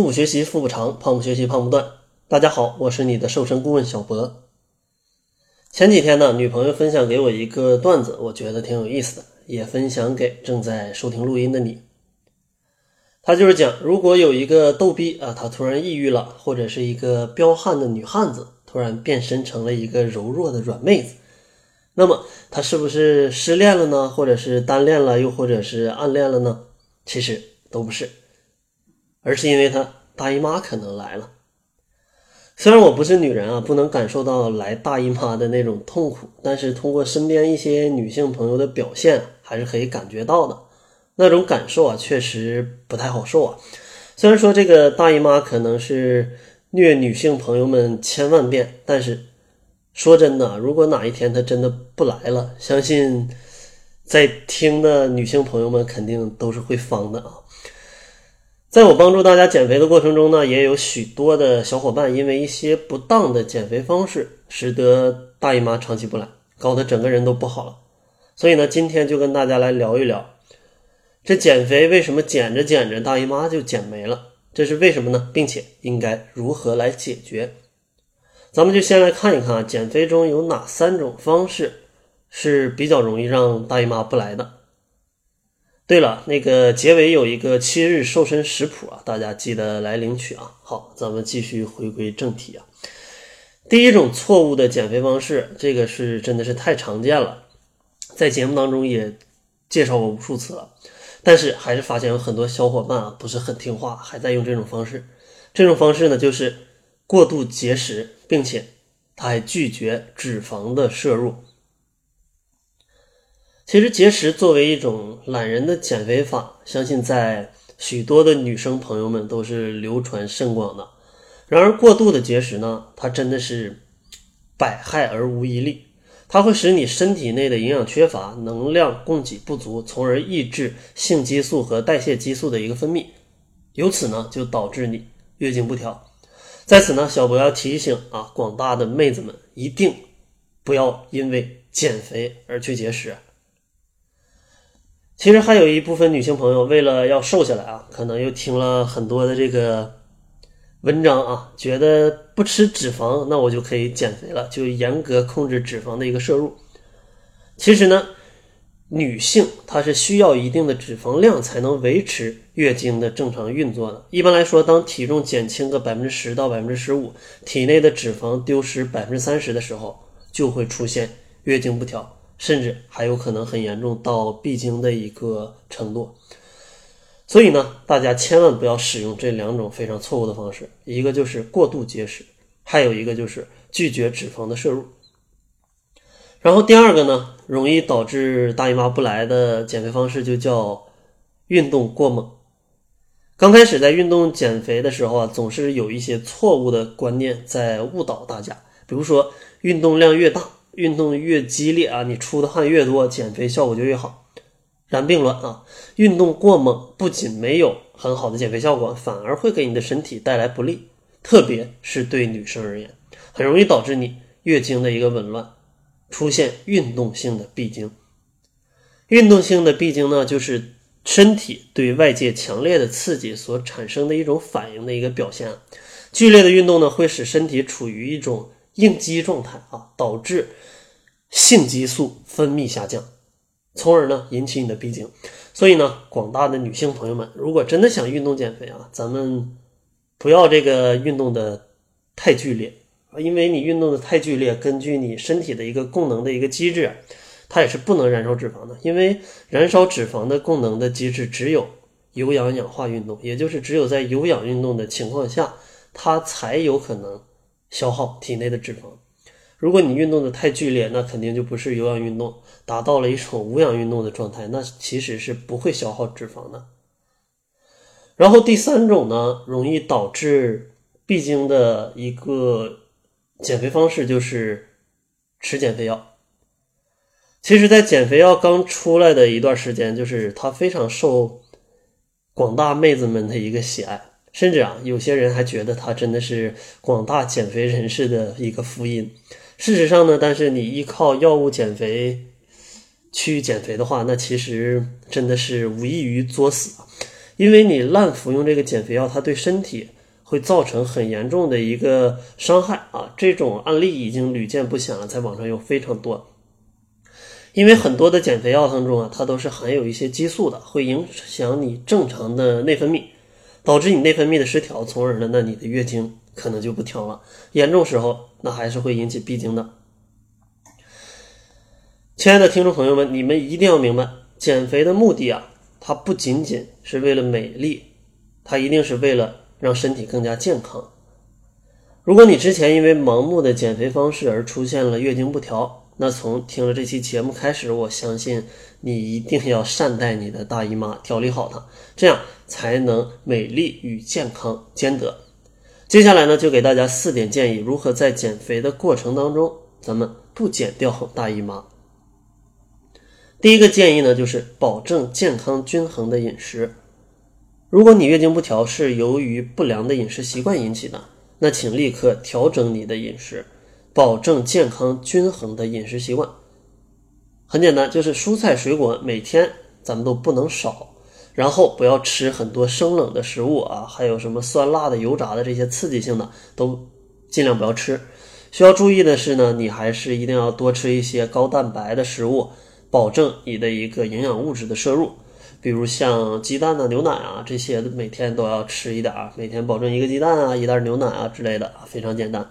腹部学习腹部长，胖不学习胖不断。大家好，我是你的瘦身顾问小博。前几天呢，女朋友分享给我一个段子，我觉得挺有意思的，也分享给正在收听录音的你。他就是讲，如果有一个逗逼啊，他突然抑郁了，或者是一个彪悍的女汉子突然变身成了一个柔弱的软妹子，那么他是不是失恋了呢？或者是单恋了，又或者是暗恋了呢？其实都不是。而是因为她大姨妈可能来了。虽然我不是女人啊，不能感受到来大姨妈的那种痛苦，但是通过身边一些女性朋友的表现，还是可以感觉到的。那种感受啊，确实不太好受啊。虽然说这个大姨妈可能是虐女性朋友们千万遍，但是说真的，如果哪一天她真的不来了，相信在听的女性朋友们肯定都是会方的啊。在我帮助大家减肥的过程中呢，也有许多的小伙伴因为一些不当的减肥方式，使得大姨妈长期不来，搞得整个人都不好了。所以呢，今天就跟大家来聊一聊，这减肥为什么减着减着大姨妈就减没了？这是为什么呢？并且应该如何来解决？咱们就先来看一看啊，减肥中有哪三种方式是比较容易让大姨妈不来的。对了，那个结尾有一个七日瘦身食谱啊，大家记得来领取啊。好，咱们继续回归正题啊。第一种错误的减肥方式，这个是真的是太常见了，在节目当中也介绍过无数次了，但是还是发现有很多小伙伴啊不是很听话，还在用这种方式。这种方式呢，就是过度节食，并且他还拒绝脂肪的摄入。其实节食作为一种懒人的减肥法，相信在许多的女生朋友们都是流传甚广的。然而，过度的节食呢，它真的是百害而无一利。它会使你身体内的营养缺乏，能量供给不足，从而抑制性激素和代谢激素的一个分泌，由此呢，就导致你月经不调。在此呢，小博要提醒啊，广大的妹子们，一定不要因为减肥而去节食。其实还有一部分女性朋友，为了要瘦下来啊，可能又听了很多的这个文章啊，觉得不吃脂肪，那我就可以减肥了，就严格控制脂肪的一个摄入。其实呢，女性她是需要一定的脂肪量才能维持月经的正常运作的。一般来说，当体重减轻个百分之十到百分之十五，体内的脂肪丢失百分之三十的时候，就会出现月经不调。甚至还有可能很严重到闭经的一个程度，所以呢，大家千万不要使用这两种非常错误的方式，一个就是过度节食，还有一个就是拒绝脂肪的摄入。然后第二个呢，容易导致大姨妈不来的减肥方式就叫运动过猛。刚开始在运动减肥的时候啊，总是有一些错误的观念在误导大家，比如说运动量越大。运动越激烈啊，你出的汗越多，减肥效果就越好。然并卵啊，运动过猛不仅没有很好的减肥效果，反而会给你的身体带来不利，特别是对女生而言，很容易导致你月经的一个紊乱，出现运动性的闭经。运动性的闭经呢，就是身体对外界强烈的刺激所产生的一种反应的一个表现。剧烈的运动呢，会使身体处于一种。应激状态啊，导致性激素分泌下降，从而呢引起你的闭经。所以呢，广大的女性朋友们，如果真的想运动减肥啊，咱们不要这个运动的太剧烈啊，因为你运动的太剧烈，根据你身体的一个供能的一个机制，它也是不能燃烧脂肪的。因为燃烧脂肪的供能的机制只有有氧氧化运动，也就是只有在有氧运动的情况下，它才有可能。消耗体内的脂肪。如果你运动的太剧烈，那肯定就不是有氧运动，达到了一种无氧运动的状态，那其实是不会消耗脂肪的。然后第三种呢，容易导致闭经的一个减肥方式就是吃减肥药。其实，在减肥药刚出来的一段时间，就是它非常受广大妹子们的一个喜爱。甚至啊，有些人还觉得它真的是广大减肥人士的一个福音。事实上呢，但是你依靠药物减肥去减肥的话，那其实真的是无异于作死！因为你滥服用这个减肥药，它对身体会造成很严重的一个伤害啊。这种案例已经屡见不鲜了，在网上有非常多。因为很多的减肥药当中啊，它都是含有一些激素的，会影响你正常的内分泌，导致你内分泌的失调，从而呢，那你的月经可能就不调了。严重时候，那还是会引起闭经的。亲爱的听众朋友们，你们一定要明白，减肥的目的啊，它不仅仅是为了美丽，它一定是为了让身体更加健康。如果你之前因为盲目的减肥方式而出现了月经不调，那从听了这期节目开始，我相信你一定要善待你的大姨妈，调理好它，这样才能美丽与健康兼得。接下来呢，就给大家四点建议，如何在减肥的过程当中，咱们不减掉大姨妈。第一个建议呢，就是保证健康均衡的饮食。如果你月经不调是由于不良的饮食习惯引起的，那请立刻调整你的饮食。保证健康均衡的饮食习惯，很简单，就是蔬菜水果每天咱们都不能少，然后不要吃很多生冷的食物啊，还有什么酸辣的、油炸的这些刺激性的都尽量不要吃。需要注意的是呢，你还是一定要多吃一些高蛋白的食物，保证你的一个营养物质的摄入，比如像鸡蛋啊、牛奶啊这些，每天都要吃一点儿，每天保证一个鸡蛋啊、一袋牛奶啊之类的，非常简单。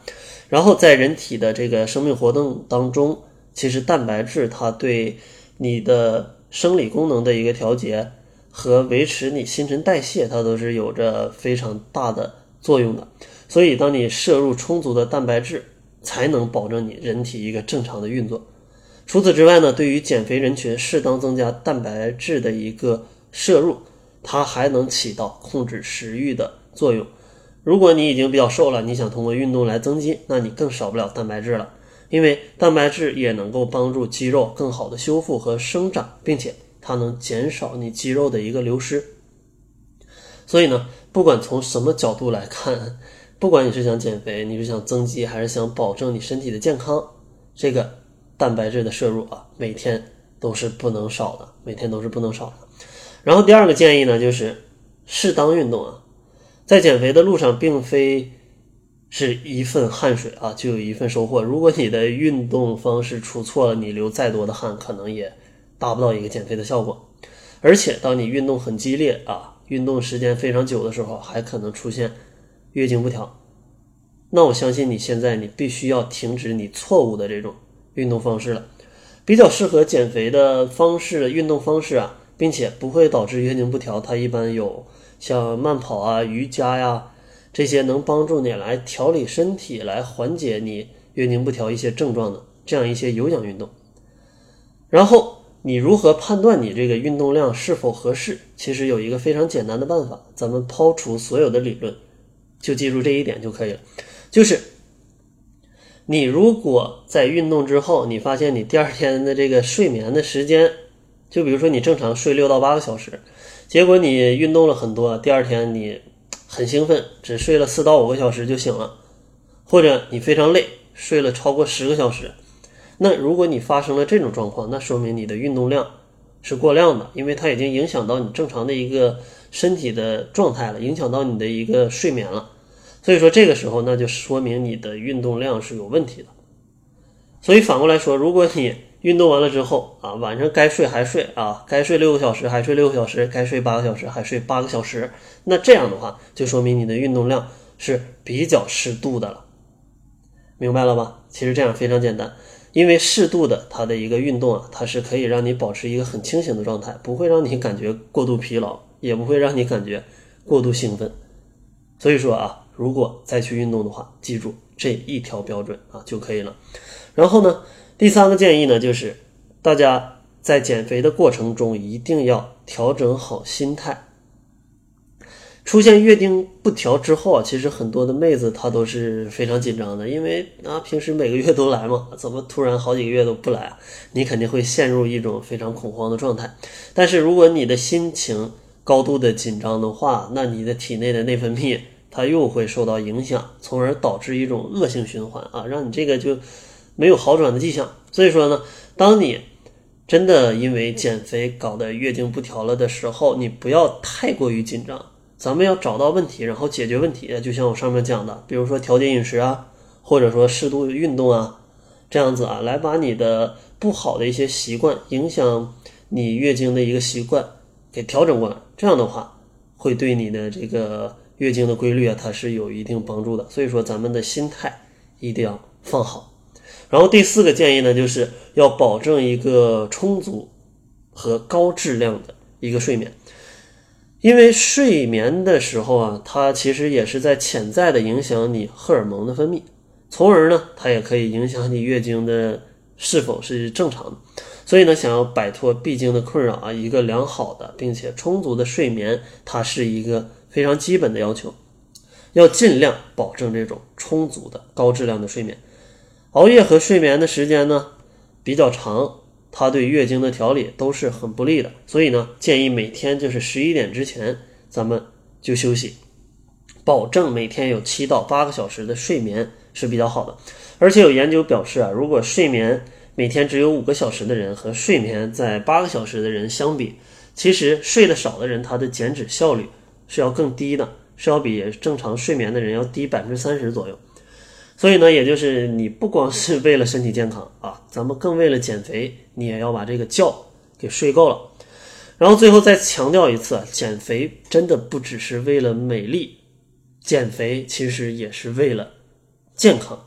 然后在人体的这个生命活动当中，其实蛋白质它对你的生理功能的一个调节和维持你新陈代谢，它都是有着非常大的作用的。所以，当你摄入充足的蛋白质，才能保证你人体一个正常的运作。除此之外呢，对于减肥人群，适当增加蛋白质的一个摄入，它还能起到控制食欲的作用。如果你已经比较瘦了，你想通过运动来增肌，那你更少不了蛋白质了，因为蛋白质也能够帮助肌肉更好的修复和生长，并且它能减少你肌肉的一个流失。所以呢，不管从什么角度来看，不管你是想减肥，你是想增肌，还是想保证你身体的健康，这个蛋白质的摄入啊，每天都是不能少的，每天都是不能少的。然后第二个建议呢，就是适当运动啊。在减肥的路上，并非是一份汗水啊就有一份收获。如果你的运动方式出错了，你流再多的汗，可能也达不到一个减肥的效果。而且，当你运动很激烈啊，运动时间非常久的时候，还可能出现月经不调。那我相信你现在你必须要停止你错误的这种运动方式了。比较适合减肥的方式运动方式啊，并且不会导致月经不调，它一般有。像慢跑啊、瑜伽呀，这些能帮助你来调理身体、来缓解你月经不调一些症状的这样一些有氧运动。然后你如何判断你这个运动量是否合适？其实有一个非常简单的办法，咱们抛除所有的理论，就记住这一点就可以了。就是你如果在运动之后，你发现你第二天的这个睡眠的时间，就比如说你正常睡六到八个小时。结果你运动了很多，第二天你很兴奋，只睡了四到五个小时就醒了，或者你非常累，睡了超过十个小时。那如果你发生了这种状况，那说明你的运动量是过量的，因为它已经影响到你正常的一个身体的状态了，影响到你的一个睡眠了。所以说这个时候，那就说明你的运动量是有问题的。所以反过来说，如果你运动完了之后啊，晚上该睡还睡啊，该睡六个小时还睡六个小时，该睡八个小时还睡八个小时。那这样的话，就说明你的运动量是比较适度的了，明白了吧？其实这样非常简单，因为适度的它的一个运动啊，它是可以让你保持一个很清醒的状态，不会让你感觉过度疲劳，也不会让你感觉过度兴奋。所以说啊，如果再去运动的话，记住这一条标准啊就可以了。然后呢？第三个建议呢，就是大家在减肥的过程中一定要调整好心态。出现月经不调之后啊，其实很多的妹子她都是非常紧张的，因为啊平时每个月都来嘛，怎么突然好几个月都不来？你肯定会陷入一种非常恐慌的状态。但是如果你的心情高度的紧张的话，那你的体内的内分泌它又会受到影响，从而导致一种恶性循环啊，让你这个就。没有好转的迹象，所以说呢，当你真的因为减肥搞得月经不调了的时候，你不要太过于紧张。咱们要找到问题，然后解决问题。就像我上面讲的，比如说调节饮食啊，或者说适度运动啊，这样子啊，来把你的不好的一些习惯，影响你月经的一个习惯给调整过来。这样的话，会对你的这个月经的规律啊，它是有一定帮助的。所以说，咱们的心态一定要放好。然后第四个建议呢，就是要保证一个充足和高质量的一个睡眠。因为睡眠的时候啊，它其实也是在潜在的影响你荷尔蒙的分泌，从而呢，它也可以影响你月经的是否是正常的。所以呢，想要摆脱闭经的困扰啊，一个良好的并且充足的睡眠，它是一个非常基本的要求，要尽量保证这种充足的高质量的睡眠。熬夜和睡眠的时间呢比较长。它对月经的调理都是很不利的，所以呢，建议每天就是十一点之前，咱们就休息，保证每天有七到八个小时的睡眠是比较好的。而且有研究表示啊，如果睡眠每天只有五个小时的人和睡眠在八个小时的人相比，其实睡得少的人他的减脂效率是要更低的，是要比正常睡眠的人要低百分之三十左右。所以呢，也就是你不光是为了身体健康 啊，咱们更为了减肥，你也要把这个觉给睡够了。然后最后再强调一次，减肥真的不只是为了美丽，减肥其实也是为了健康。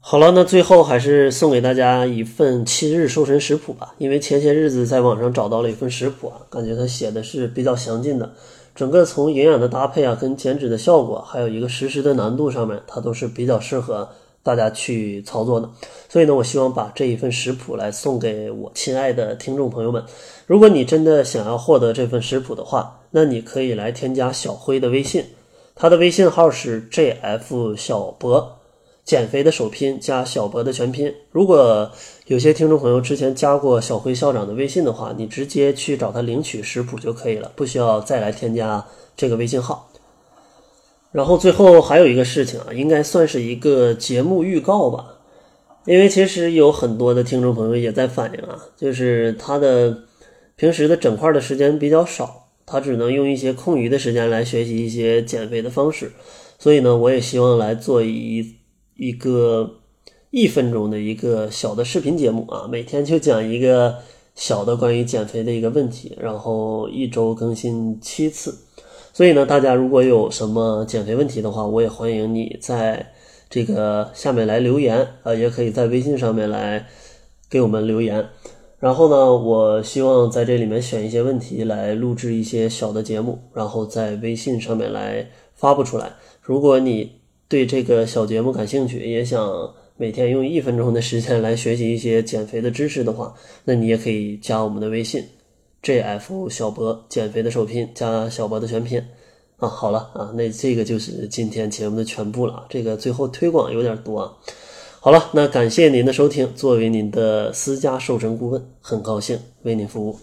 好了，那最后还是送给大家一份七日瘦身食谱吧，因为前些日子在网上找到了一份食谱啊，感觉它写的是比较详尽的。整个从营养的搭配啊，跟减脂的效果，还有一个实施的难度上面，它都是比较适合大家去操作的。所以呢，我希望把这一份食谱来送给我亲爱的听众朋友们。如果你真的想要获得这份食谱的话，那你可以来添加小辉的微信，他的微信号是 jf 小博。减肥的首拼加小博的全拼。如果有些听众朋友之前加过小辉校长的微信的话，你直接去找他领取食谱就可以了，不需要再来添加这个微信号。然后最后还有一个事情啊，应该算是一个节目预告吧，因为其实有很多的听众朋友也在反映啊，就是他的平时的整块的时间比较少，他只能用一些空余的时间来学习一些减肥的方式，所以呢，我也希望来做一。一个一分钟的一个小的视频节目啊，每天就讲一个小的关于减肥的一个问题，然后一周更新七次。所以呢，大家如果有什么减肥问题的话，我也欢迎你在这个下面来留言啊，也可以在微信上面来给我们留言。然后呢，我希望在这里面选一些问题来录制一些小的节目，然后在微信上面来发布出来。如果你对这个小节目感兴趣，也想每天用一分钟的时间来学习一些减肥的知识的话，那你也可以加我们的微信，jf 小博减肥的首拼加小博的全拼啊。好了啊，那这个就是今天节目的全部了。这个最后推广有点多啊。好了，那感谢您的收听，作为您的私家瘦身顾问，很高兴为您服务。